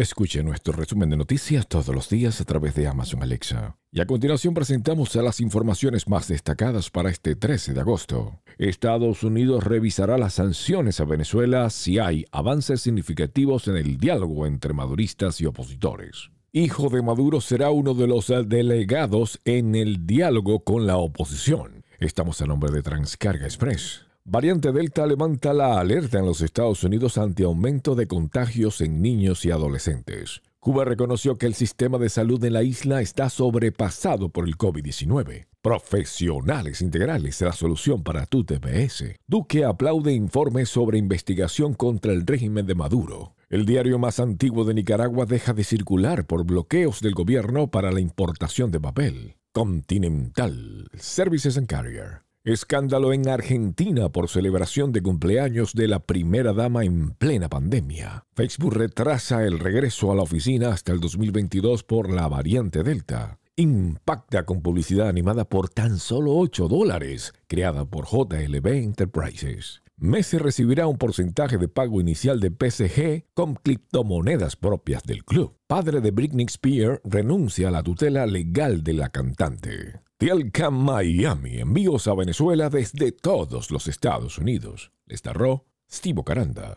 Escuche nuestro resumen de noticias todos los días a través de Amazon Alexa. Y a continuación presentamos las informaciones más destacadas para este 13 de agosto. Estados Unidos revisará las sanciones a Venezuela si hay avances significativos en el diálogo entre maduristas y opositores. Hijo de Maduro será uno de los delegados en el diálogo con la oposición. Estamos a nombre de Transcarga Express. Variante Delta levanta la alerta en los Estados Unidos ante aumento de contagios en niños y adolescentes. Cuba reconoció que el sistema de salud en la isla está sobrepasado por el COVID-19. Profesionales integrales, la solución para tu TPS. Duque aplaude informes sobre investigación contra el régimen de Maduro. El diario más antiguo de Nicaragua deja de circular por bloqueos del gobierno para la importación de papel. Continental Services and Carrier. Escándalo en Argentina por celebración de cumpleaños de la primera dama en plena pandemia. Facebook retrasa el regreso a la oficina hasta el 2022 por la variante Delta. Impacta con publicidad animada por tan solo 8 dólares, creada por JLB Enterprises. Messi recibirá un porcentaje de pago inicial de PSG con criptomonedas propias del club. Padre de Britney Spears renuncia a la tutela legal de la cantante. Tielca Miami, envíos a Venezuela desde todos los Estados Unidos. Les narró Steve Caranda.